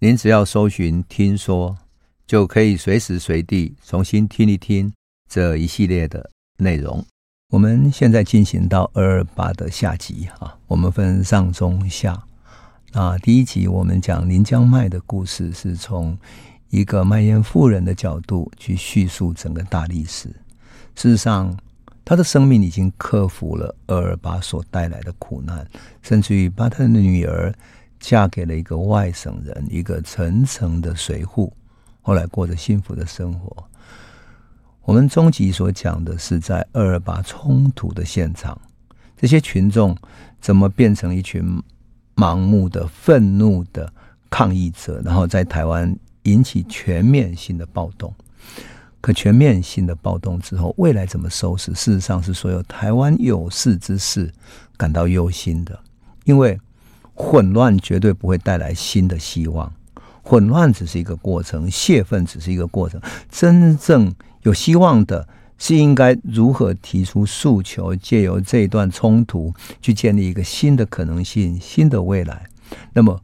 您只要搜寻“听说”，就可以随时随地重新听一听这一系列的内容。我们现在进行到二二八的下集哈，我们分上中下。那第一集我们讲临江麦的故事，是从一个卖烟妇人的角度去叙述整个大历史。事实上，她的生命已经克服了二二八所带来的苦难，甚至于把他的女儿嫁给了一个外省人，一个层层的随户，后来过着幸福的生活。我们终极所讲的是在二二八冲突的现场，这些群众怎么变成一群盲目的、愤怒的抗议者，然后在台湾。引起全面性的暴动，可全面性的暴动之后，未来怎么收拾？事实上是所有台湾有识之士感到忧心的，因为混乱绝对不会带来新的希望，混乱只是一个过程，泄愤只是一个过程，真正有希望的是应该如何提出诉求，借由这一段冲突去建立一个新的可能性、新的未来。那么。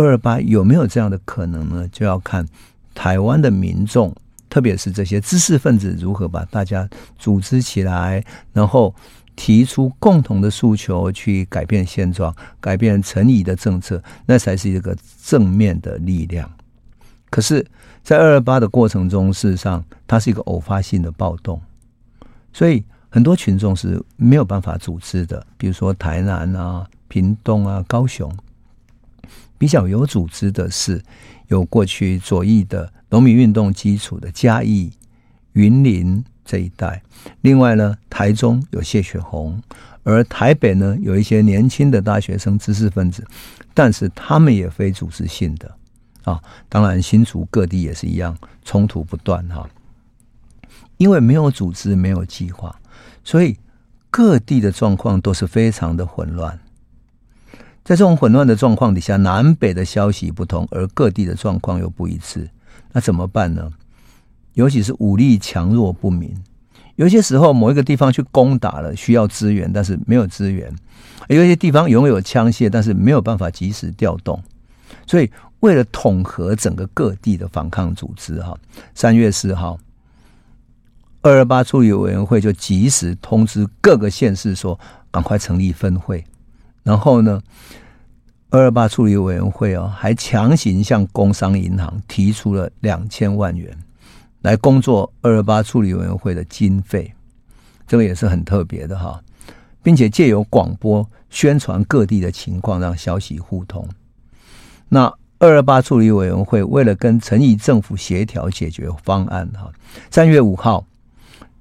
二八有没有这样的可能呢？就要看台湾的民众，特别是这些知识分子如何把大家组织起来，然后提出共同的诉求，去改变现状，改变陈仪的政策，那才是一个正面的力量。可是，在二二八的过程中，事实上它是一个偶发性的暴动，所以很多群众是没有办法组织的，比如说台南啊、屏东啊、高雄。比较有组织的是，有过去左翼的农民运动基础的嘉义、云林这一带。另外呢，台中有谢雪红，而台北呢，有一些年轻的大学生、知识分子，但是他们也非组织性的啊。当然，新竹各地也是一样，冲突不断哈。因为没有组织、没有计划，所以各地的状况都是非常的混乱。在这种混乱的状况底下，南北的消息不同，而各地的状况又不一致，那怎么办呢？尤其是武力强弱不明，有些时候某一个地方去攻打了，需要支援，但是没有支援；有些地方拥有枪械，但是没有办法及时调动。所以，为了统合整个各地的反抗组织，哈，三月四号，二二八处理委员会就及时通知各个县市说，赶快成立分会。然后呢，二二八处理委员会哦，还强行向工商银行提出了两千万元来工作二二八处理委员会的经费，这个也是很特别的哈，并且借由广播宣传各地的情况，让消息互通。那二二八处理委员会为了跟陈仪政府协调解决方案哈，三月五号。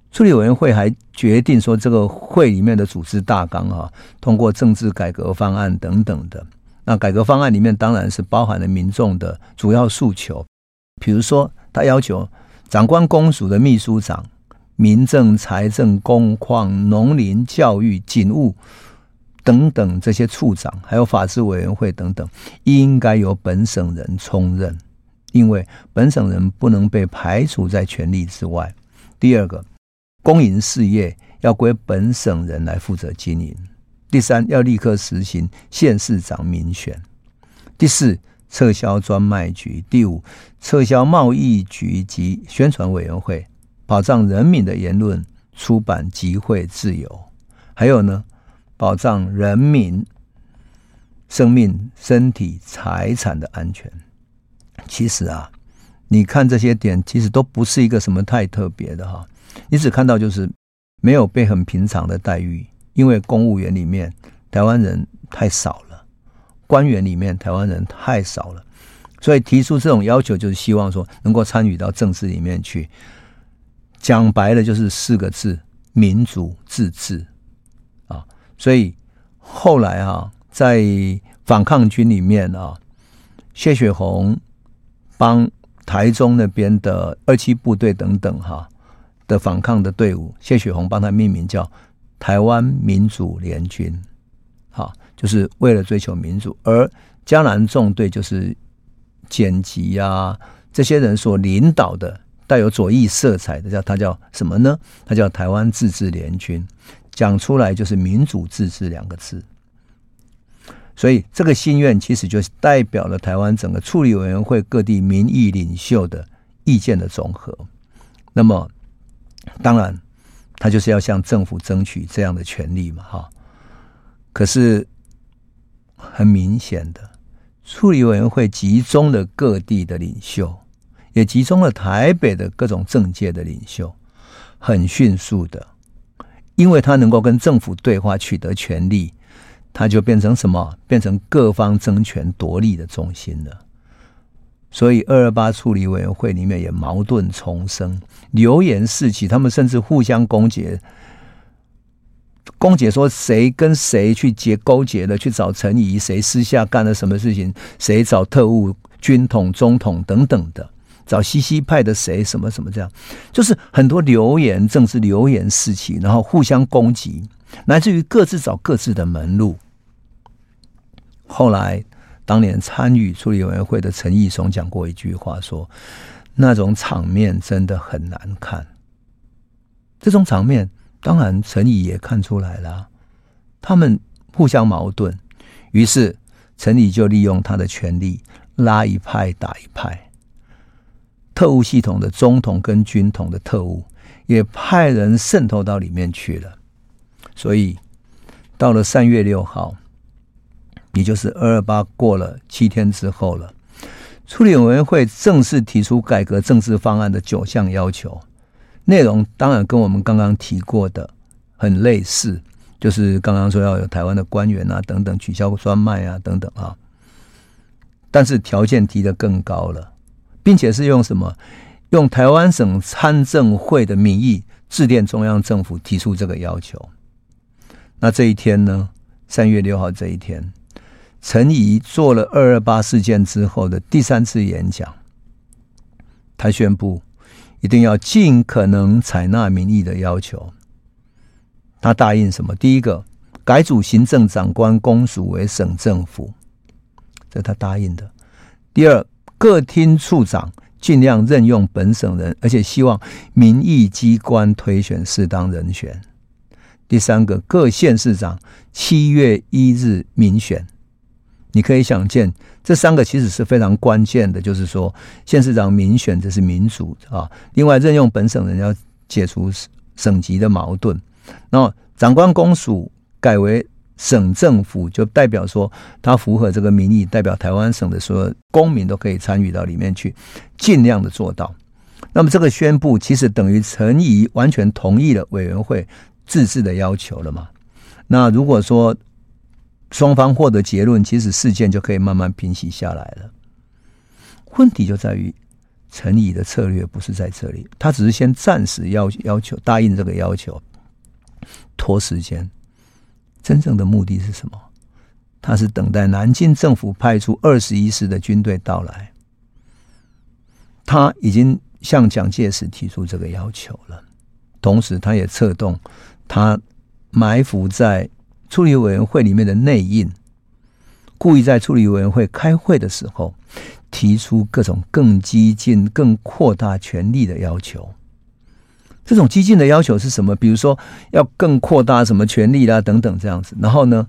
处理委员会还决定说，这个会里面的组织大纲啊，通过政治改革方案等等的。那改革方案里面当然是包含了民众的主要诉求，比如说他要求长官公署的秘书长、民政、财政、工矿、农林、教育、警务等等这些处长，还有法制委员会等等，应该由本省人充任，因为本省人不能被排除在权力之外。第二个。公营事业要归本省人来负责经营。第三，要立刻实行县市长民选。第四，撤销专卖局。第五，撤销贸易局及宣传委员会，保障人民的言论、出版、集会自由。还有呢，保障人民生命、身体、财产的安全。其实啊，你看这些点，其实都不是一个什么太特别的哈。你只看到就是没有被很平常的待遇，因为公务员里面台湾人太少了，官员里面台湾人太少了，所以提出这种要求就是希望说能够参与到政治里面去。讲白了就是四个字：民主自治啊。所以后来啊，在反抗军里面啊，谢雪红帮台中那边的二七部队等等哈的反抗的队伍，谢雪红帮他命名叫台湾民主联军，就是为了追求民主。而江南纵队就是剪辑啊这些人所领导的带有左翼色彩的，叫他叫什么呢？他叫台湾自治联军，讲出来就是民主自治两个字。所以这个心愿其实就是代表了台湾整个处理委员会各地民意领袖的意见的总和。那么，当然，他就是要向政府争取这样的权利嘛，哈。可是很明显的，处理委员会集中了各地的领袖，也集中了台北的各种政界的领袖，很迅速的，因为他能够跟政府对话，取得权力。他就变成什么？变成各方争权夺利的中心了。所以二二八处理委员会里面也矛盾丛生，流言四起，他们甚至互相攻讦，攻訐说谁跟谁去结勾结了，去找陈仪，谁私下干了什么事情，谁找特务、军统、中统等等的，找西西派的谁什么什么这样，就是很多流言，政治流言四起，然后互相攻击，乃至于各自找各自的门路。后来，当年参与处理委员会的陈义松讲过一句话，说：“那种场面真的很难看。”这种场面，当然陈仪也看出来了，他们互相矛盾。于是陈仪就利用他的权力，拉一派打一派。特务系统的中统跟军统的特务，也派人渗透到里面去了。所以，到了三月六号。也就是二二八过了七天之后了，处理委员会正式提出改革政治方案的九项要求，内容当然跟我们刚刚提过的很类似，就是刚刚说要有台湾的官员啊等等，取消专卖啊等等啊，但是条件提得更高了，并且是用什么？用台湾省参政会的名义致电中央政府提出这个要求。那这一天呢？三月六号这一天。陈仪做了二二八事件之后的第三次演讲，他宣布一定要尽可能采纳民意的要求。他答应什么？第一个，改组行政长官公署为省政府，这他答应的。第二，各厅处长尽量任用本省人，而且希望民意机关推选适当人选。第三个，各县市长七月一日民选。你可以想见，这三个其实是非常关键的，就是说，县市长民选这是民主啊。另外，任用本省人要解除省级的矛盾。然后，长官公署改为省政府，就代表说它符合这个民意，代表台湾省的所有公民都可以参与到里面去，尽量的做到。那么，这个宣布其实等于陈仪完全同意了委员会自治的要求了嘛？那如果说，双方获得结论，其实事件就可以慢慢平息下来了。问题就在于陈仪的策略不是在这里，他只是先暂时要要求答应这个要求，拖时间。真正的目的是什么？他是等待南京政府派出二十一师的军队到来。他已经向蒋介石提出这个要求了，同时他也策动他埋伏在。处理委员会里面的内应，故意在处理委员会开会的时候，提出各种更激进、更扩大权力的要求。这种激进的要求是什么？比如说要更扩大什么权力啦，等等这样子。然后呢，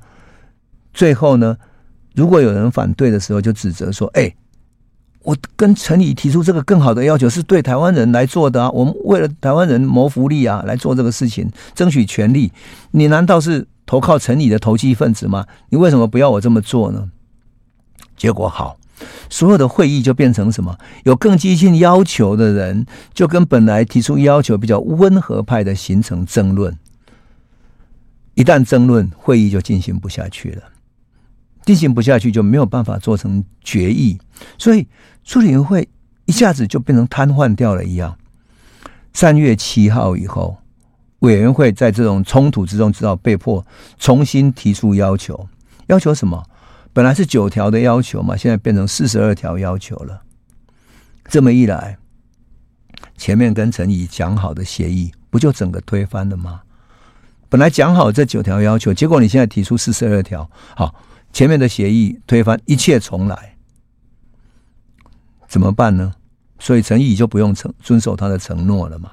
最后呢，如果有人反对的时候，就指责说：“哎，我跟陈理提出这个更好的要求，是对台湾人来做的啊。我们为了台湾人谋福利啊，来做这个事情，争取权利。你难道是？”投靠城里的投机分子吗？你为什么不要我这么做呢？结果好，所有的会议就变成什么？有更激进要求的人，就跟本来提出要求比较温和派的形成争论。一旦争论，会议就进行不下去了。进行不下去，就没有办法做成决议，所以处理会一下子就变成瘫痪掉了一样。三月七号以后。委员会在这种冲突之中，知道被迫重新提出要求。要求什么？本来是九条的要求嘛，现在变成四十二条要求了。这么一来，前面跟陈怡讲好的协议，不就整个推翻了吗？本来讲好这九条要求，结果你现在提出四十二条，好，前面的协议推翻，一切重来，怎么办呢？所以陈仪就不用承遵守他的承诺了嘛。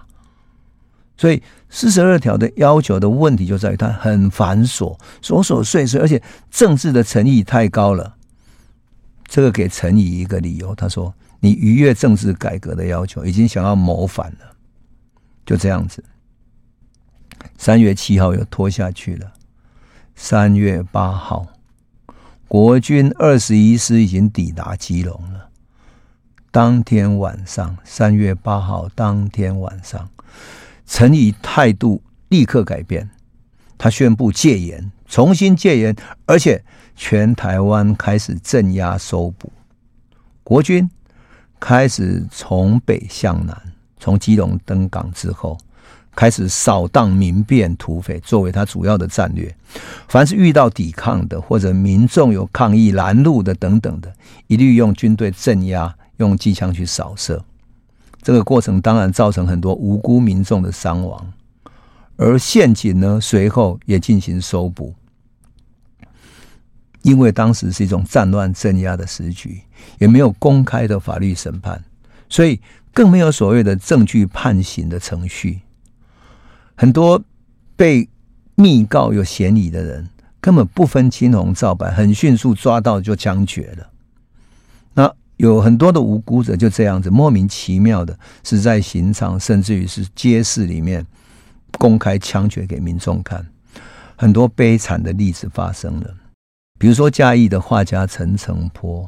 所以四十二条的要求的问题就在于它很繁琐、琐琐碎碎，而且政治的诚意太高了。这个给陈仪一个理由，他说：“你逾越政治改革的要求，已经想要谋反了。”就这样子，三月七号又拖下去了。三月八号，国军二十一师已经抵达基隆了。当天晚上，三月八号当天晚上。陈仪态度立刻改变，他宣布戒严，重新戒严，而且全台湾开始镇压搜捕，国军开始从北向南，从基隆登港之后，开始扫荡民变土匪，作为他主要的战略。凡是遇到抵抗的，或者民众有抗议拦路的等等的，一律用军队镇压，用机枪去扫射。这个过程当然造成很多无辜民众的伤亡，而宪警呢，随后也进行搜捕，因为当时是一种战乱镇压的时局，也没有公开的法律审判，所以更没有所谓的证据判刑的程序。很多被密告有嫌疑的人，根本不分青红皂白，很迅速抓到就枪决了。那。有很多的无辜者就这样子莫名其妙的死在刑场，甚至于是街市里面公开枪决给民众看，很多悲惨的例子发生了。比如说嘉义的画家陈澄波，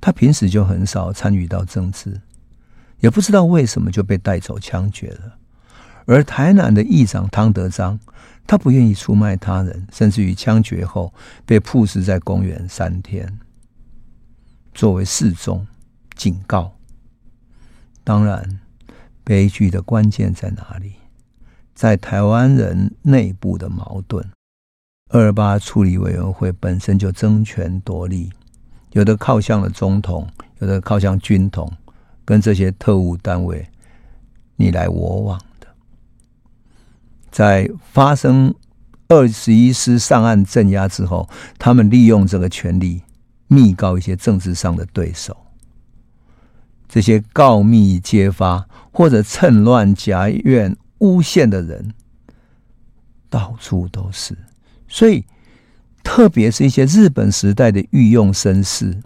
他平时就很少参与到政治，也不知道为什么就被带走枪决了。而台南的议长汤德章，他不愿意出卖他人，甚至于枪决后被曝尸在公园三天。作为示众警告，当然，悲剧的关键在哪里？在台湾人内部的矛盾。二八处理委员会本身就争权夺利，有的靠向了总统，有的靠向军统，跟这些特务单位你来我往的。在发生二十一师上岸镇压之后，他们利用这个权力。密告一些政治上的对手，这些告密揭发或者趁乱夹怨诬陷的人，到处都是。所以，特别是一些日本时代的御用绅士，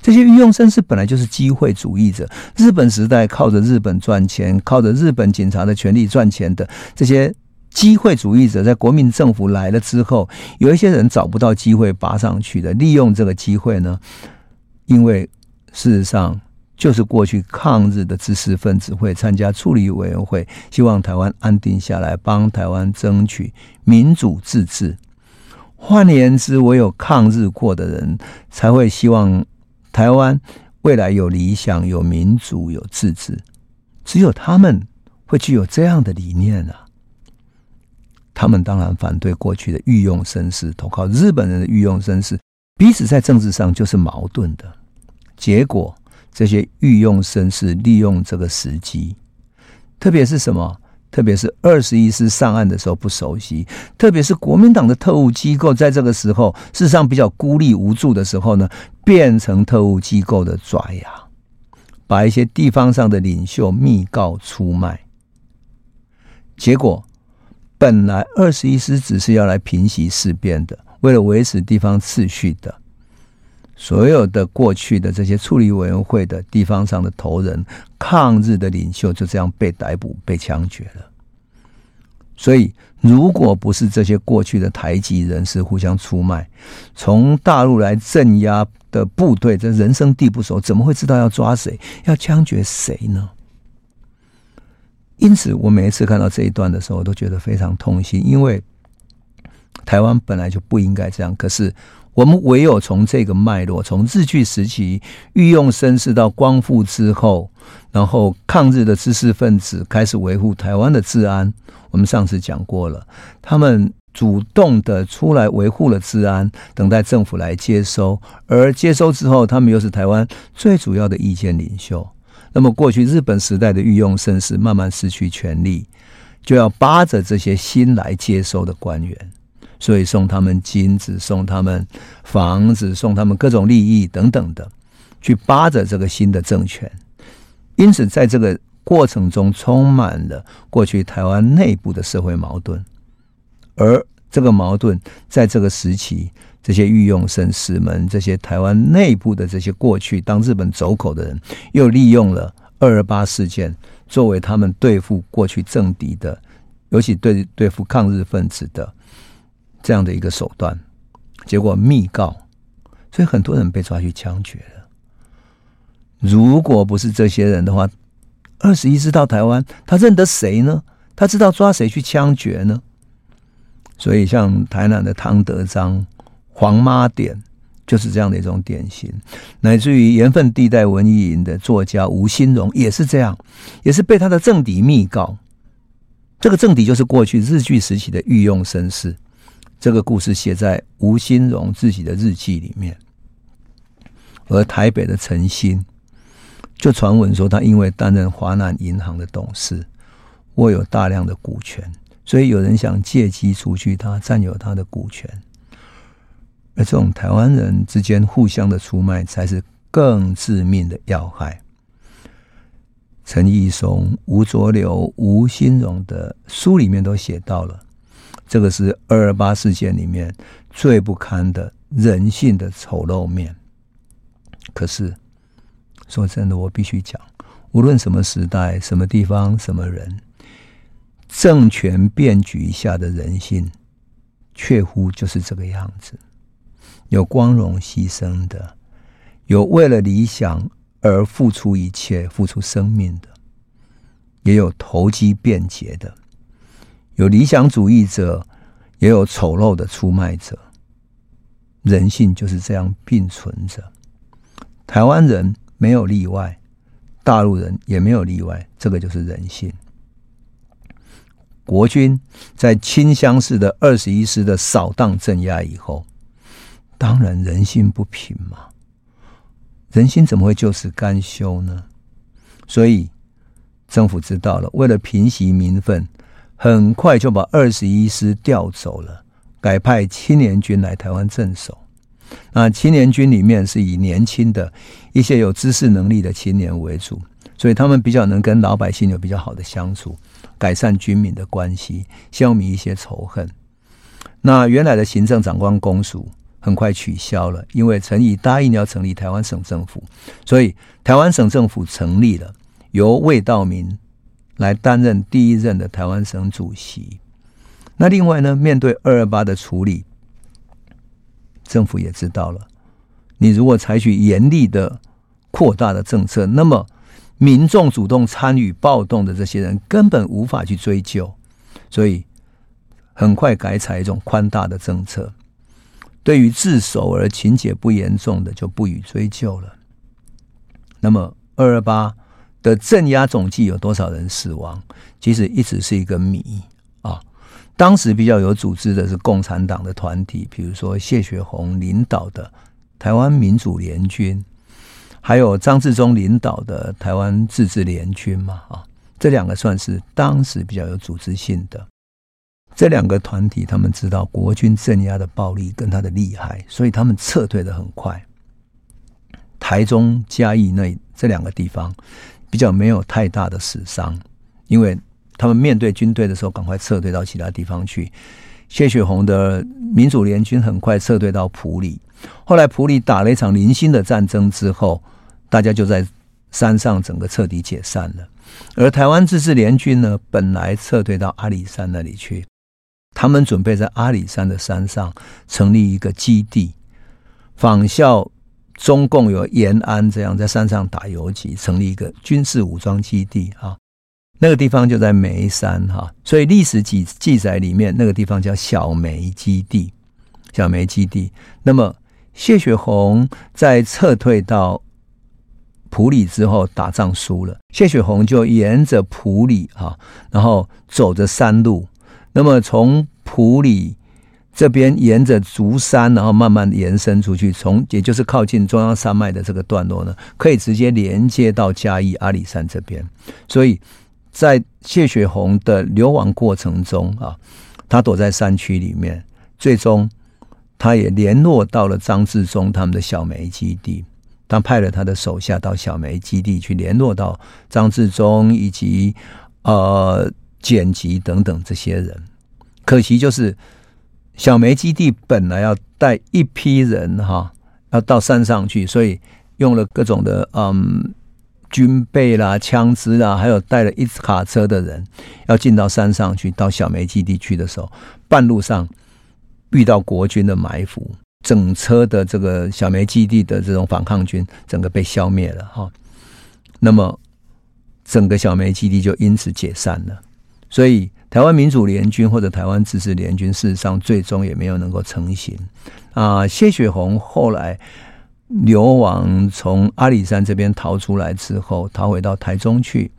这些御用绅士本来就是机会主义者。日本时代靠着日本赚钱，靠着日本警察的权力赚钱的这些。机会主义者在国民政府来了之后，有一些人找不到机会拔上去的，利用这个机会呢，因为事实上就是过去抗日的知识分子会参加处理委员会，希望台湾安定下来，帮台湾争取民主自治。换言之，唯有抗日过的人才会希望台湾未来有理想、有民主、有自治，只有他们会具有这样的理念啊。他们当然反对过去的御用绅士投靠日本人的御用绅士，彼此在政治上就是矛盾的。结果，这些御用绅士利用这个时机，特别是什么？特别是二十一师上岸的时候不熟悉，特别是国民党的特务机构在这个时候事实上比较孤立无助的时候呢，变成特务机构的爪牙，把一些地方上的领袖密告出卖，结果。本来二十一师只是要来平息事变的，为了维持地方秩序的，所有的过去的这些处理委员会的地方上的头人、抗日的领袖就这样被逮捕、被枪决了。所以，如果不是这些过去的台籍人士互相出卖，从大陆来镇压的部队，这人生地不熟，怎么会知道要抓谁、要枪决谁呢？因此，我每一次看到这一段的时候，我都觉得非常痛心，因为台湾本来就不应该这样。可是，我们唯有从这个脉络，从日据时期御用绅士到光复之后，然后抗日的知识分子开始维护台湾的治安。我们上次讲过了，他们主动的出来维护了治安，等待政府来接收。而接收之后，他们又是台湾最主要的意见领袖。那么过去日本时代的御用绅士慢慢失去权力，就要扒着这些新来接收的官员，所以送他们金子，送他们房子，送他们各种利益等等的，去扒着这个新的政权。因此，在这个过程中，充满了过去台湾内部的社会矛盾，而这个矛盾在这个时期。这些御用绅士们，这些台湾内部的这些过去当日本走口的人，又利用了二二八事件作为他们对付过去政敌的，尤其对对付抗日分子的这样的一个手段。结果密告，所以很多人被抓去枪决了。如果不是这些人的话，二十一世到台湾，他认得谁呢？他知道抓谁去枪决呢？所以像台南的汤德章。黄妈典就是这样的一种典型，乃至于盐分地带文艺营的作家吴新荣也是这样，也是被他的政敌密告。这个政敌就是过去日据时期的御用绅士。这个故事写在吴新荣自己的日记里面。而台北的陈新，就传闻说他因为担任华南银行的董事，握有大量的股权，所以有人想借机除去他，占有他的股权。而这种台湾人之间互相的出卖，才是更致命的要害。陈义松、吴浊流、吴新荣的书里面都写到了，这个是二二八事件里面最不堪的人性的丑陋面。可是说真的，我必须讲，无论什么时代、什么地方、什么人，政权变局下的人性，确乎就是这个样子。有光荣牺牲的，有为了理想而付出一切、付出生命的，也有投机变节的，有理想主义者，也有丑陋的出卖者。人性就是这样并存着。台湾人没有例外，大陆人也没有例外，这个就是人性。国军在清乡市的二十一师的扫荡镇压以后。当然，人心不平嘛，人心怎么会就此甘休呢？所以政府知道了，为了平息民愤，很快就把二十一师调走了，改派青年军来台湾镇守。那青年军里面是以年轻的一些有知识能力的青年为主，所以他们比较能跟老百姓有比较好的相处，改善军民的关系，消弭一些仇恨。那原来的行政长官公署。很快取消了，因为陈仪答应要成立台湾省政府，所以台湾省政府成立了，由魏道明来担任第一任的台湾省主席。那另外呢，面对二二八的处理，政府也知道了，你如果采取严厉的扩大的政策，那么民众主动参与暴动的这些人根本无法去追究，所以很快改采一种宽大的政策。对于自首而情节不严重的，就不予追究了。那么二二八的镇压总计有多少人死亡？其实一直是一个谜啊。当时比较有组织的是共产党的团体，比如说谢雪红领导的台湾民主联军，还有张治中领导的台湾自治联军嘛啊，这两个算是当时比较有组织性的。这两个团体，他们知道国军镇压的暴力跟他的厉害，所以他们撤退的很快。台中、嘉义那这两个地方比较没有太大的死伤，因为他们面对军队的时候，赶快撤退到其他地方去。谢雪红的民主联军很快撤退到埔里，后来埔里打了一场零星的战争之后，大家就在山上整个彻底解散了。而台湾自治联军呢，本来撤退到阿里山那里去。他们准备在阿里山的山上成立一个基地，仿效中共有延安这样在山上打游击，成立一个军事武装基地啊。那个地方就在梅山哈，所以历史记记载里面那个地方叫小梅基地。小梅基地。那么谢雪红在撤退到普里之后，打仗输了，谢雪红就沿着普里啊，然后走着山路。那么从埔里这边沿着竹山，然后慢慢延伸出去，从也就是靠近中央山脉的这个段落呢，可以直接连接到嘉义阿里山这边。所以在谢雪红的流亡过程中啊，他躲在山区里面，最终他也联络到了张治中他们的小梅基地，他派了他的手下到小梅基地去联络到张治中以及呃剪辑等等这些人，可惜就是。小梅基地本来要带一批人哈，要到山上去，所以用了各种的嗯军备啦、枪支啦，还有带了一卡车的人要进到山上去。到小梅基地去的时候，半路上遇到国军的埋伏，整车的这个小梅基地的这种反抗军整个被消灭了哈。那么整个小梅基地就因此解散了，所以。台湾民主联军或者台湾自治联军，事实上最终也没有能够成型。啊，谢雪红后来流亡，从阿里山这边逃出来之后，逃回到台中去，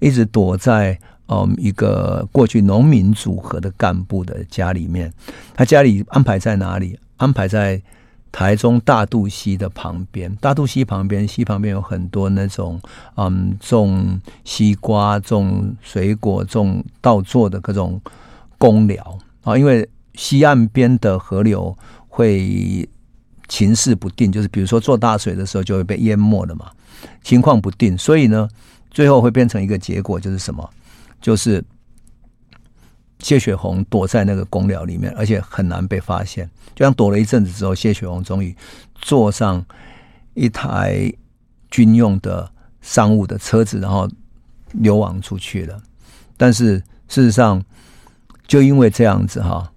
一直躲在嗯一个过去农民组合的干部的家里面。他家里安排在哪里？安排在。台中大肚溪的旁边，大肚溪旁边，溪旁边有很多那种嗯，种西瓜、种水果、种稻作的各种工寮啊。因为溪岸边的河流会情势不定，就是比如说做大水的时候就会被淹没了嘛，情况不定，所以呢，最后会变成一个结果，就是什么？就是。谢雪红躲在那个公寮里面，而且很难被发现。就像躲了一阵子之后，谢雪红终于坐上一台军用的商务的车子，然后流亡出去了。但是事实上，就因为这样子哈，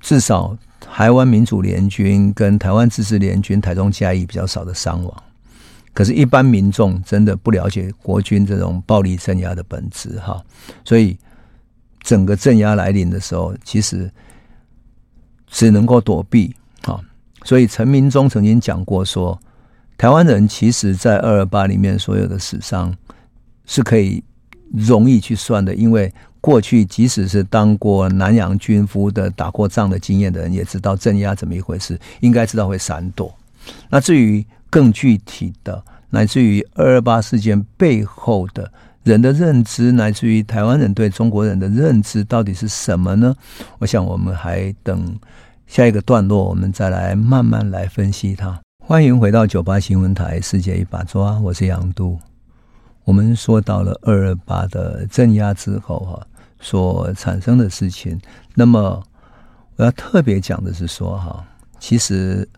至少台湾民主联军跟台湾自治联军台中嘉义比较少的伤亡。可是，一般民众真的不了解国军这种暴力镇压的本质哈，所以。整个镇压来临的时候，其实只能够躲避啊。所以陈明忠曾经讲过说，台湾人其实，在二二八里面所有的死伤是可以容易去算的，因为过去即使是当过南洋军夫的、打过仗的经验的人，也知道镇压怎么一回事，应该知道会闪躲。那至于更具体的，乃至于二二八事件背后的。人的认知，乃至于台湾人对中国人的认知，到底是什么呢？我想，我们还等下一个段落，我们再来慢慢来分析它。欢迎回到九八新闻台《世界一把抓》，我是杨渡。我们说到了二二八的镇压之后，哈，所产生的事情。那么，我要特别讲的是说，哈，其实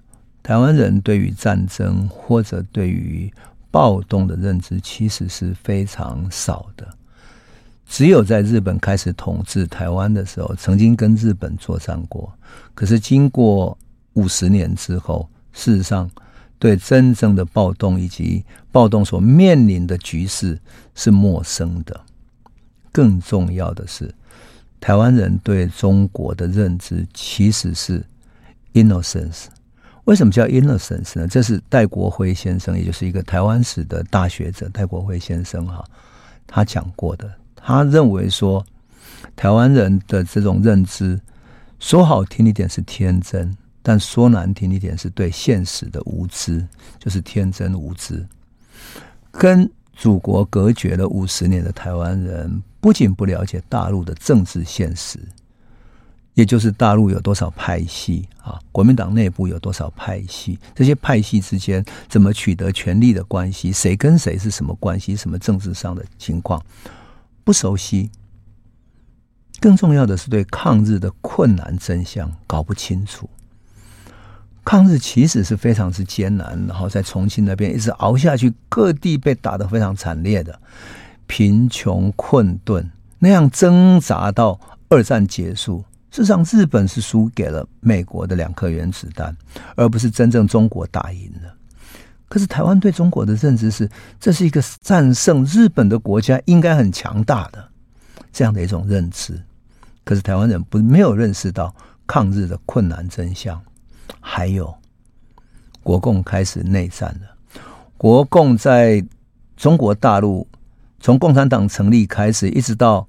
台湾人对于战争或者对于暴动的认知其实是非常少的，只有在日本开始统治台湾的时候，曾经跟日本作战过。可是经过五十年之后，事实上对真正的暴动以及暴动所面临的局势是陌生的。更重要的是，台湾人对中国的认知其实是 innocence。为什么叫 innocence 呢？这是戴国辉先生，也就是一个台湾史的大学者，戴国辉先生哈，他讲过的。他认为说，台湾人的这种认知，说好听一点是天真，但说难听一点是对现实的无知，就是天真无知。跟祖国隔绝了五十年的台湾人，不仅不了解大陆的政治现实。也就是大陆有多少派系啊？国民党内部有多少派系？这些派系之间怎么取得权力的关系？谁跟谁是什么关系？什么政治上的情况不熟悉？更重要的是对抗日的困难真相搞不清楚。抗日其实是非常之艰难，然后在重庆那边一直熬下去，各地被打得非常惨烈的，贫穷困顿那样挣扎到二战结束。事实上，日本是输给了美国的两颗原子弹，而不是真正中国打赢了。可是台湾对中国的认知是，这是一个战胜日本的国家，应该很强大的这样的一种认知。可是台湾人不没有认识到抗日的困难真相，还有国共开始内战了。国共在中国大陆从共产党成立开始，一直到。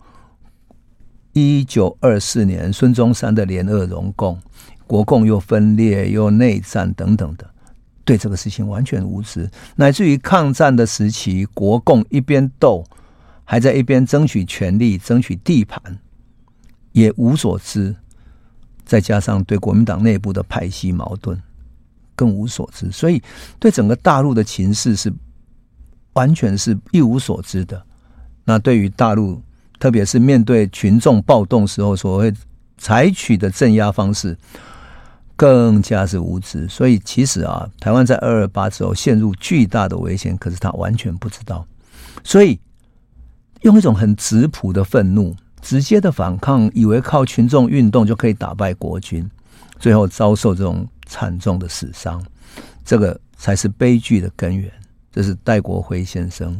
一九二四年孙中山的联俄容共，国共又分裂又内战等等的，对这个事情完全无知，乃至于抗战的时期，国共一边斗，还在一边争取权力、争取地盘，也无所知。再加上对国民党内部的派系矛盾，更无所知，所以对整个大陆的情势是完全是一无所知的。那对于大陆，特别是面对群众暴动时候所谓采取的镇压方式，更加是无知。所以其实啊，台湾在二二八之后陷入巨大的危险，可是他完全不知道。所以用一种很质朴的愤怒。直接的反抗，以为靠群众运动就可以打败国军，最后遭受这种惨重的死伤，这个才是悲剧的根源。这是戴国辉先生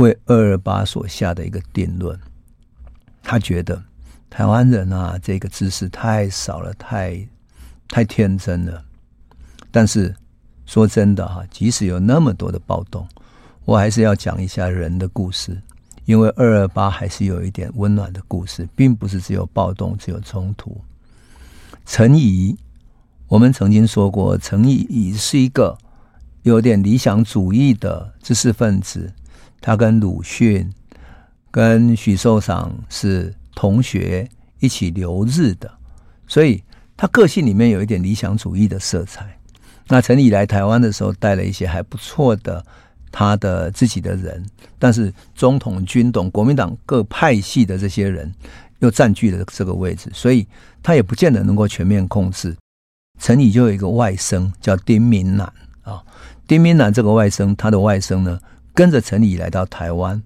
为二二八所下的一个定论。他觉得台湾人啊，这个知识太少了，太太天真了。但是说真的哈，即使有那么多的暴动，我还是要讲一下人的故事。因为二二八还是有一点温暖的故事，并不是只有暴动，只有冲突。陈仪，我们曾经说过，陈仪是一个有点理想主义的知识分子。他跟鲁迅、跟许寿裳是同学，一起留日的，所以他个性里面有一点理想主义的色彩。那陈仪来台湾的时候，带了一些还不错的。他的自己的人，但是总统、军董、国民党各派系的这些人又占据了这个位置，所以他也不见得能够全面控制。陈仪就有一个外甥叫丁明南啊，丁明南这个外甥，他的外甥呢跟着陈仪来到台湾，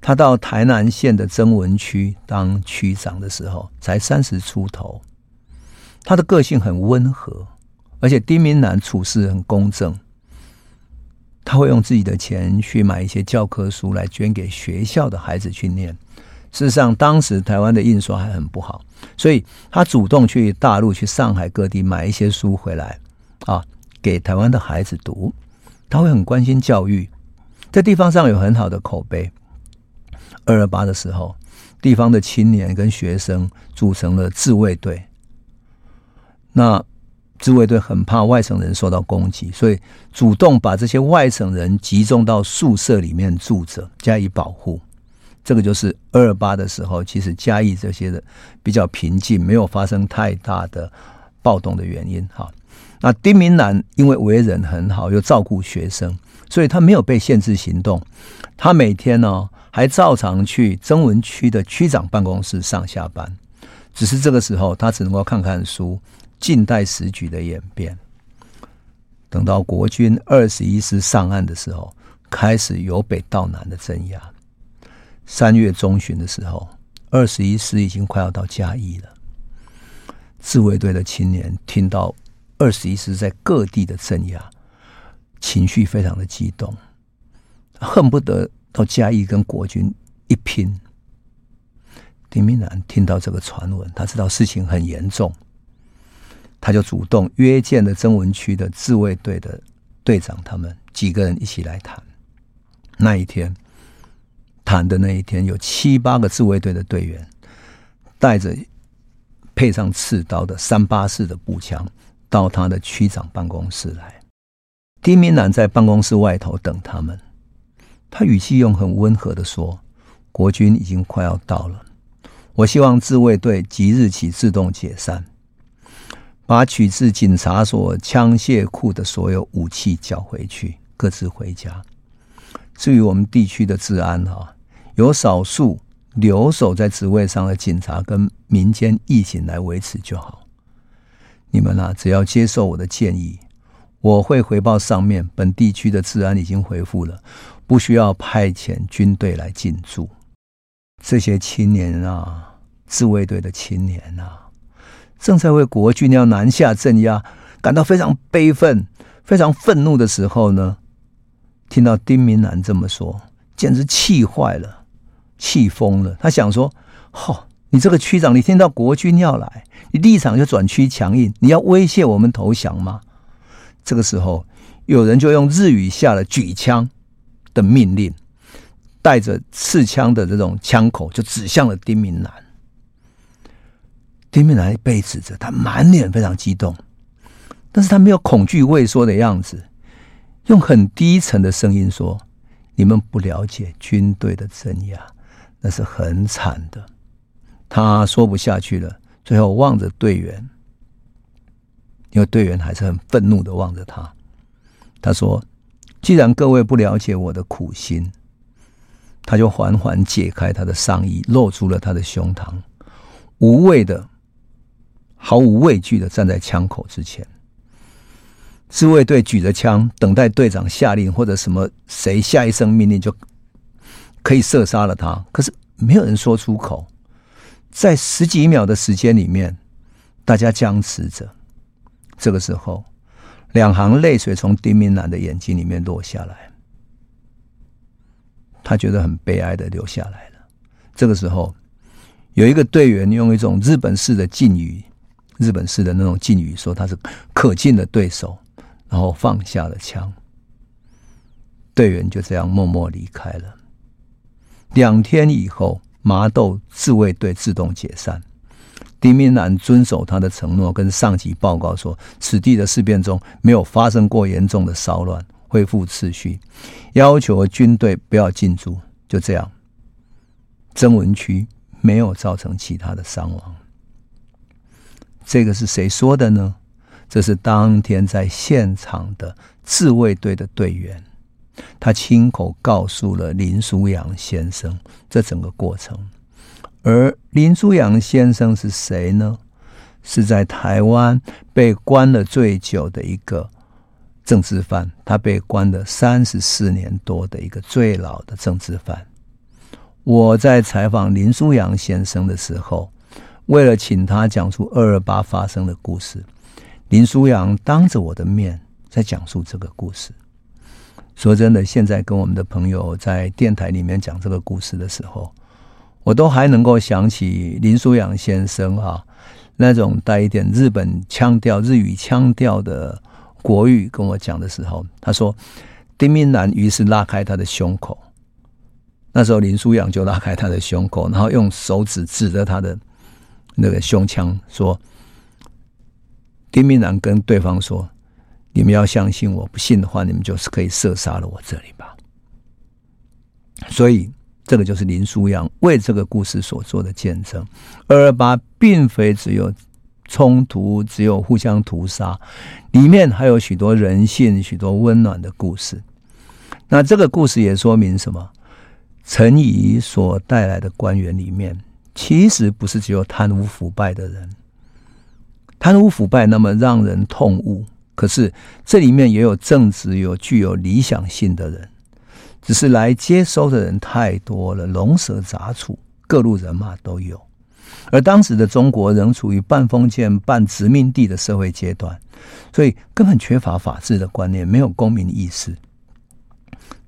他到台南县的曾文区当区长的时候，才三十出头，他的个性很温和，而且丁明南处事很公正。他会用自己的钱去买一些教科书来捐给学校的孩子去念。事实上，当时台湾的印刷还很不好，所以他主动去大陆、去上海各地买一些书回来，啊，给台湾的孩子读。他会很关心教育，在地方上有很好的口碑。二二八的时候，地方的青年跟学生组成了自卫队。那。自卫队很怕外省人受到攻击，所以主动把这些外省人集中到宿舍里面住着，加以保护。这个就是二二八的时候，其实嘉义这些的比较平静，没有发生太大的暴动的原因。哈，那丁明兰因为为人很好，又照顾学生，所以他没有被限制行动。他每天呢还照常去曾文区的区长办公室上下班，只是这个时候他只能够看看书。近代时局的演变，等到国军二十一师上岸的时候，开始由北到南的镇压。三月中旬的时候，二十一师已经快要到嘉义了。自卫队的青年听到二十一师在各地的镇压，情绪非常的激动，恨不得到嘉义跟国军一拼。丁明南听到这个传闻，他知道事情很严重。他就主动约见了曾文区的自卫队的队长，他们几个人一起来谈。那一天谈的那一天，有七八个自卫队的队员带着配上刺刀的三八式的步枪到他的区长办公室来。丁明南在办公室外头等他们，他语气用很温和的说：“国军已经快要到了，我希望自卫队即日起自动解散。”把取自警察所枪械库的所有武器缴回去，各自回家。至于我们地区的治安啊，有少数留守在职位上的警察跟民间义警来维持就好。你们啊，只要接受我的建议，我会回报上面，本地区的治安已经恢复了，不需要派遣军队来进驻。这些青年啊，自卫队的青年啊。正在为国军要南下镇压感到非常悲愤、非常愤怒的时候呢，听到丁明南这么说，简直气坏了、气疯了。他想说：“哦，你这个区长，你听到国军要来，你立场就转趋强硬，你要威胁我们投降吗？”这个时候，有人就用日语下了举枪的命令，带着刺枪的这种枪口就指向了丁明南。丁明南被指着，他满脸非常激动，但是他没有恐惧畏缩的样子，用很低沉的声音说：“你们不了解军队的镇压，那是很惨的。”他说不下去了，最后望着队员，因为队员还是很愤怒的望着他。他说：“既然各位不了解我的苦心。”他就缓缓解开他的上衣，露出了他的胸膛，无畏的、毫无畏惧的站在枪口之前。自卫队举着枪，等待队长下令或者什么谁下一声命令，就可以射杀了他。可是没有人说出口。在十几秒的时间里面，大家僵持着。这个时候，两行泪水从丁明南的眼睛里面落下来。他觉得很悲哀的流下来了。这个时候，有一个队员用一种日本式的敬语，日本式的那种敬语说他是可敬的对手，然后放下了枪。队员就这样默默离开了。两天以后，麻豆自卫队自动解散。丁明南遵守他的承诺，跟上级报告说，此地的事变中没有发生过严重的骚乱。恢复秩序，要求军队不要进驻。就这样，曾文区没有造成其他的伤亡。这个是谁说的呢？这是当天在现场的自卫队的队员，他亲口告诉了林书阳先生这整个过程。而林书阳先生是谁呢？是在台湾被关了最久的一个。政治犯，他被关了三十四年多的一个最老的政治犯。我在采访林书阳先生的时候，为了请他讲出二二八发生的故事，林书阳当着我的面在讲述这个故事。说真的，现在跟我们的朋友在电台里面讲这个故事的时候，我都还能够想起林书阳先生啊，那种带一点日本腔调、日语腔调的。国语跟我讲的时候，他说：“丁明南于是拉开他的胸口。那时候林书阳就拉开他的胸口，然后用手指指着他的那个胸腔说：‘丁明南跟对方说，你们要相信我，不信的话，你们就是可以射杀了我这里吧。’所以，这个就是林书阳为这个故事所做的见证。二二八并非只有。”冲突只有互相屠杀，里面还有许多人性、许多温暖的故事。那这个故事也说明什么？陈仪所带来的官员里面，其实不是只有贪污腐败的人。贪污腐败那么让人痛恶，可是这里面也有正直、有具有理想性的人。只是来接收的人太多了，龙蛇杂处，各路人马都有。而当时的中国仍处于半封建半殖民地的社会阶段，所以根本缺乏法治的观念，没有公民意识，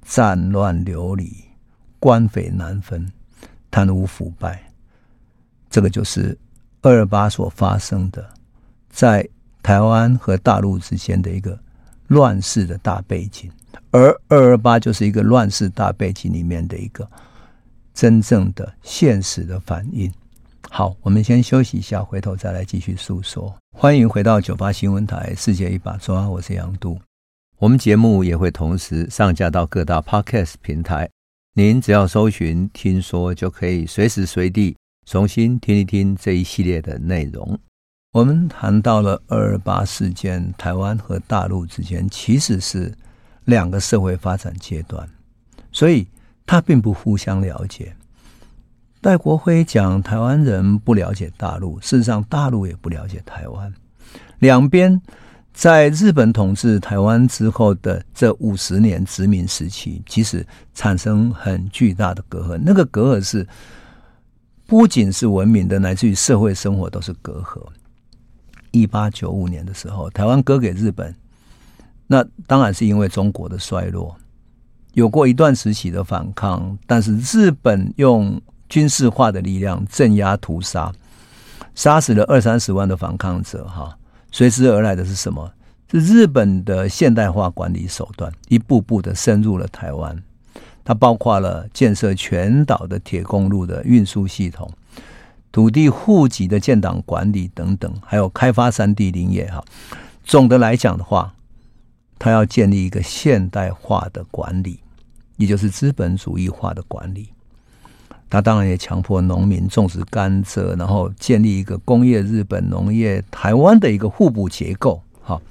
战乱流离，官匪难分，贪污腐败，这个就是二二八所发生的，在台湾和大陆之间的一个乱世的大背景，而二二八就是一个乱世大背景里面的一个真正的现实的反应。好，我们先休息一下，回头再来继续诉说。欢迎回到九八新闻台《世界一把抓》，我是杨渡。我们节目也会同时上架到各大 Podcast 平台，您只要搜寻“听说”，就可以随时随地重新听一听这一系列的内容。我们谈到了二二八事件，台湾和大陆之间其实是两个社会发展阶段，所以他并不互相了解。戴国辉讲台湾人不了解大陆，事实上大陆也不了解台湾。两边在日本统治台湾之后的这五十年殖民时期，其实产生很巨大的隔阂。那个隔阂是不仅是文明的，乃至于社会生活都是隔阂。一八九五年的时候，台湾割给日本，那当然是因为中国的衰落，有过一段时期的反抗，但是日本用军事化的力量镇压屠杀，杀死了二三十万的反抗者。哈，随之而来的是什么？是日本的现代化管理手段，一步步的深入了台湾。它包括了建设全岛的铁公路的运输系统，土地户籍的建档管理等等，还有开发山地林业哈。总的来讲的话，他要建立一个现代化的管理，也就是资本主义化的管理。他当然也强迫农民种植甘蔗，然后建立一个工业日本、农业台湾的一个互补结构。哈，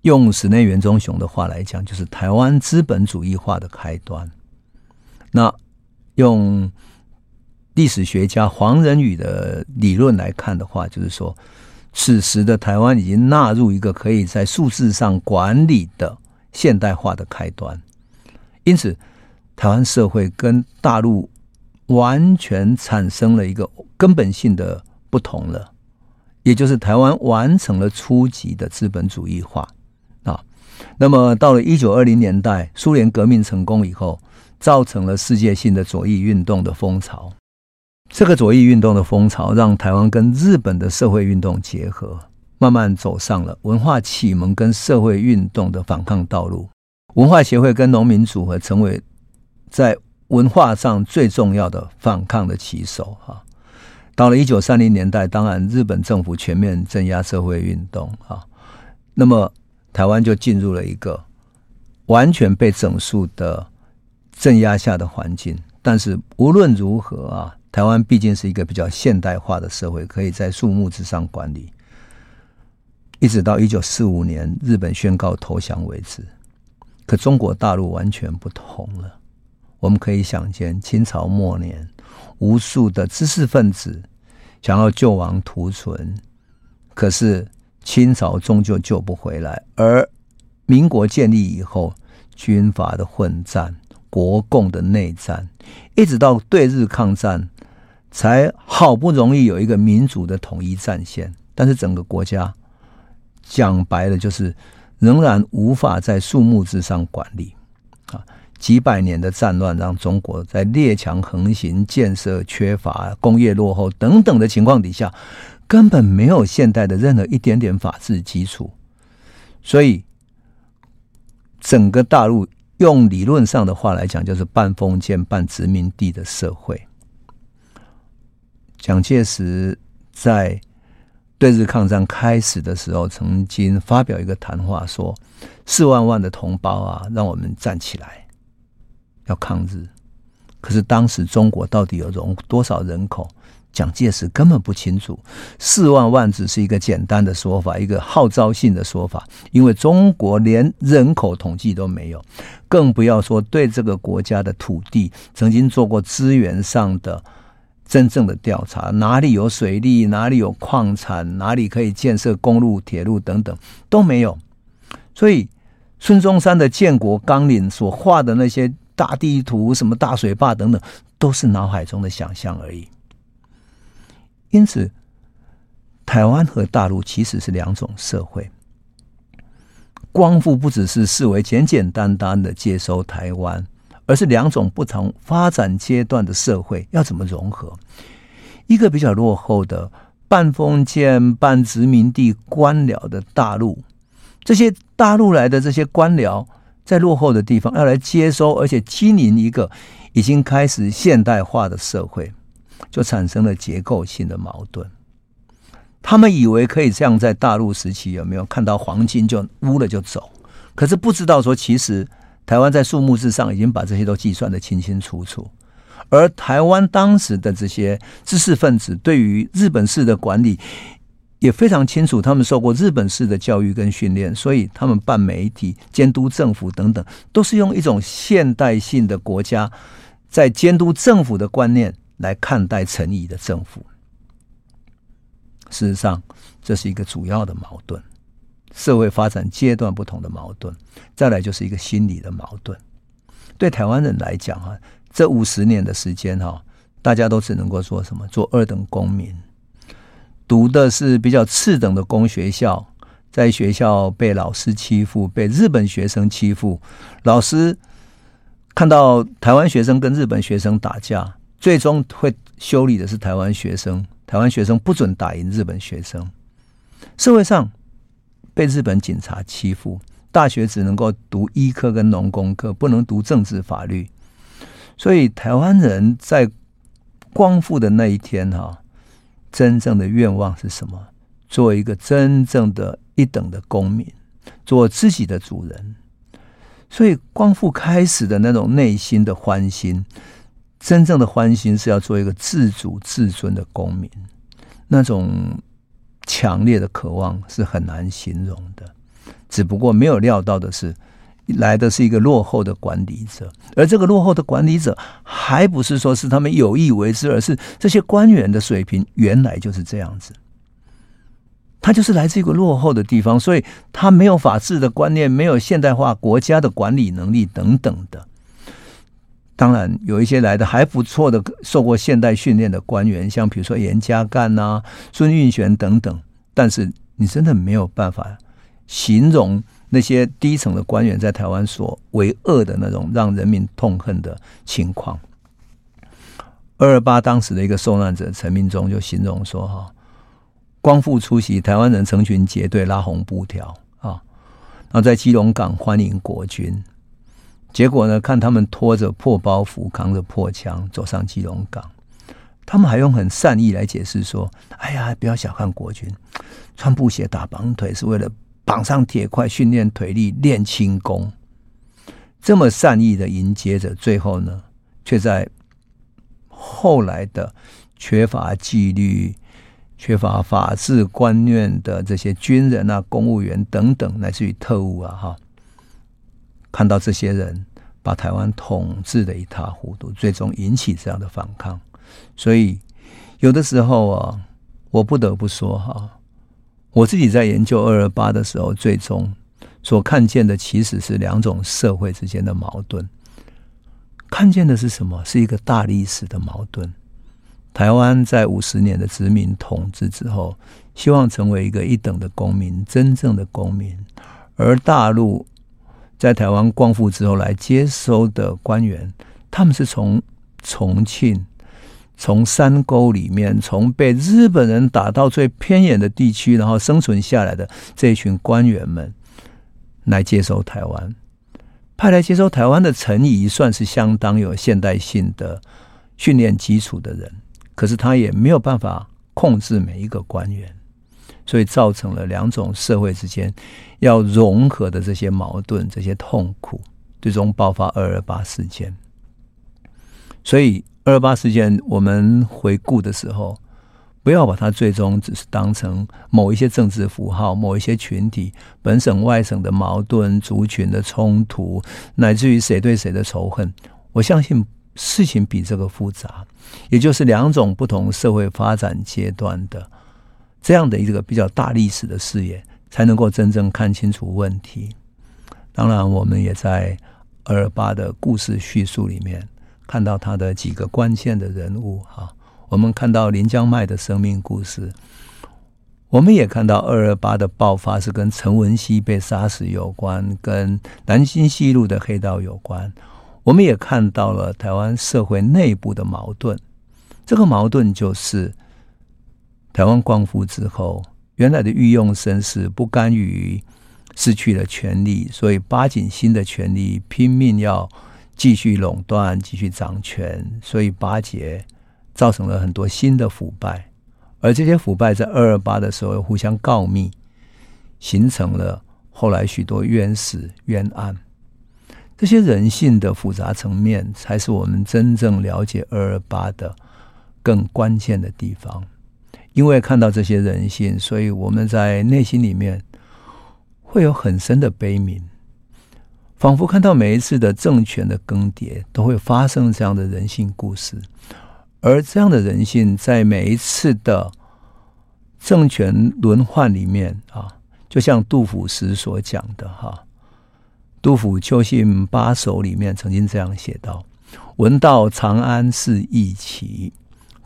用室内元忠雄的话来讲，就是台湾资本主义化的开端。那用历史学家黄仁宇的理论来看的话，就是说，此时的台湾已经纳入一个可以在数字上管理的现代化的开端。因此，台湾社会跟大陆完全产生了一个根本性的不同了，也就是台湾完成了初级的资本主义化啊。那么，到了一九二零年代，苏联革命成功以后，造成了世界性的左翼运动的风潮。这个左翼运动的风潮，让台湾跟日本的社会运动结合，慢慢走上了文化启蒙跟社会运动的反抗道路。文化协会跟农民组合成为在文化上最重要的反抗的旗手。哈，到了一九三零年代，当然日本政府全面镇压社会运动。哈，那么台湾就进入了一个完全被整肃的镇压下的环境。但是无论如何啊。台湾毕竟是一个比较现代化的社会，可以在树木之上管理，一直到一九四五年日本宣告投降为止。可中国大陆完全不同了。我们可以想见，清朝末年，无数的知识分子想要救亡图存，可是清朝终究救不回来。而民国建立以后，军阀的混战、国共的内战，一直到对日抗战。才好不容易有一个民主的统一战线，但是整个国家讲白了就是仍然无法在树木之上管理啊！几百年的战乱让中国在列强横行、建设缺乏、工业落后等等的情况底下，根本没有现代的任何一点点法治基础，所以整个大陆用理论上的话来讲，就是半封建半殖民地的社会。蒋介石在对日抗战开始的时候，曾经发表一个谈话，说：“四万万的同胞啊，让我们站起来，要抗日。”可是当时中国到底有容多少人口？蒋介石根本不清楚。四万万只是一个简单的说法，一个号召性的说法，因为中国连人口统计都没有，更不要说对这个国家的土地曾经做过资源上的。真正的调查，哪里有水利，哪里有矿产，哪里可以建设公路、铁路等等都没有。所以孙中山的建国纲领所画的那些大地图、什么大水坝等等，都是脑海中的想象而已。因此，台湾和大陆其实是两种社会。光复不只是视为简简单单的接收台湾。而是两种不同发展阶段的社会要怎么融合？一个比较落后的半封建半殖民地官僚的大陆，这些大陆来的这些官僚，在落后的地方要来接收，而且经营一个已经开始现代化的社会，就产生了结构性的矛盾。他们以为可以这样在大陆时期有没有看到黄金就污了就走？可是不知道说其实。台湾在数目之上已经把这些都计算得清清楚楚，而台湾当时的这些知识分子对于日本式的管理也非常清楚，他们受过日本式的教育跟训练，所以他们办媒体、监督政府等等，都是用一种现代性的国家在监督政府的观念来看待陈仪的政府。事实上，这是一个主要的矛盾。社会发展阶段不同的矛盾，再来就是一个心理的矛盾。对台湾人来讲，哈，这五十年的时间，哈，大家都只能够做什么？做二等公民，读的是比较次等的公学校，在学校被老师欺负，被日本学生欺负。老师看到台湾学生跟日本学生打架，最终会修理的是台湾学生。台湾学生不准打赢日本学生。社会上。被日本警察欺负，大学只能够读医科跟农工科，不能读政治法律。所以台湾人在光复的那一天哈，真正的愿望是什么？做一个真正的一等的公民，做自己的主人。所以光复开始的那种内心的欢欣，真正的欢欣是要做一个自主自尊的公民，那种强烈的渴望是很难形容的。只不过没有料到的是，来的是一个落后的管理者，而这个落后的管理者还不是说是他们有意为之，而是这些官员的水平原来就是这样子。他就是来自一个落后的地方，所以他没有法治的观念，没有现代化国家的管理能力等等的。当然，有一些来的还不错的、受过现代训练的官员，像比如说严家淦呐、孙运璇等等。但是，你真的没有办法形容那些低层的官员在台湾所为恶的那种让人民痛恨的情况。二二八当时的一个受难者陈明忠就形容说：“哈。”光复出席，台湾人成群结队拉红布条啊，然后在基隆港欢迎国军。结果呢，看他们拖着破包袱、扛着破枪走上基隆港，他们还用很善意来解释说：“哎呀，不要小看国军，穿布鞋打绑腿是为了绑上铁块训练腿力、练轻功。”这么善意的迎接着，最后呢，却在后来的缺乏纪律。缺乏法治观念的这些军人啊、公务员等等，乃至于特务啊，哈，看到这些人把台湾统治的一塌糊涂，最终引起这样的反抗。所以，有的时候啊，我不得不说哈，我自己在研究二二八的时候，最终所看见的其实是两种社会之间的矛盾。看见的是什么？是一个大历史的矛盾。台湾在五十年的殖民统治之后，希望成为一个一等的公民，真正的公民。而大陆在台湾光复之后来接收的官员，他们是从重庆、从山沟里面、从被日本人打到最偏远的地区，然后生存下来的这一群官员们来接收台湾，派来接收台湾的陈仪算是相当有现代性的训练基础的人。可是他也没有办法控制每一个官员，所以造成了两种社会之间要融合的这些矛盾、这些痛苦，最终爆发二二八事件。所以二二八事件我们回顾的时候，不要把它最终只是当成某一些政治符号、某一些群体本省外省的矛盾、族群的冲突，乃至于谁对谁的仇恨。我相信。事情比这个复杂，也就是两种不同社会发展阶段的这样的一个比较大历史的视野，才能够真正看清楚问题。当然，我们也在二二八的故事叙述里面看到他的几个关键的人物哈。我们看到林江迈的生命故事，我们也看到二二八的爆发是跟陈文熙被杀死有关，跟南京西路的黑道有关。我们也看到了台湾社会内部的矛盾，这个矛盾就是台湾光复之后，原来的御用绅士不甘于失去了权力，所以巴紧新的权力，拼命要继续垄断、继续掌权，所以巴结造成了很多新的腐败，而这些腐败在二二八的时候互相告密，形成了后来许多冤死冤案。这些人性的复杂层面，才是我们真正了解二二八的更关键的地方。因为看到这些人性，所以我们在内心里面会有很深的悲悯，仿佛看到每一次的政权的更迭，都会发生这样的人性故事。而这样的人性，在每一次的政权轮换里面啊，就像杜甫时所讲的哈。杜甫《秋信八首》里面曾经这样写道：“闻道长安事易起，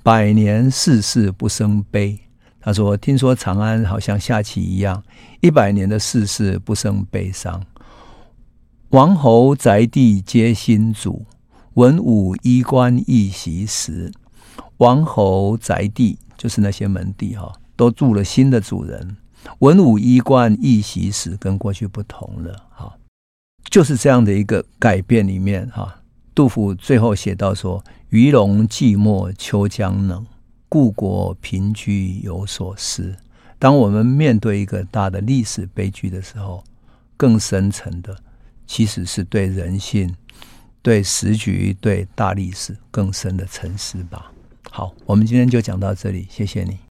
百年世事不生悲。”他说：“听说长安好像下棋一样，一百年的世事不生悲伤。王侯宅地皆新主，文武衣冠易习时。王侯宅地就是那些门第哈，都住了新的主人。文武衣冠易习时，跟过去不同了哈。”就是这样的一个改变里面，哈，杜甫最后写到说：“鱼龙寂寞秋江冷，故国贫居有所思。”当我们面对一个大的历史悲剧的时候，更深层的其实是对人性、对时局、对大历史更深的沉思吧。好，我们今天就讲到这里，谢谢你。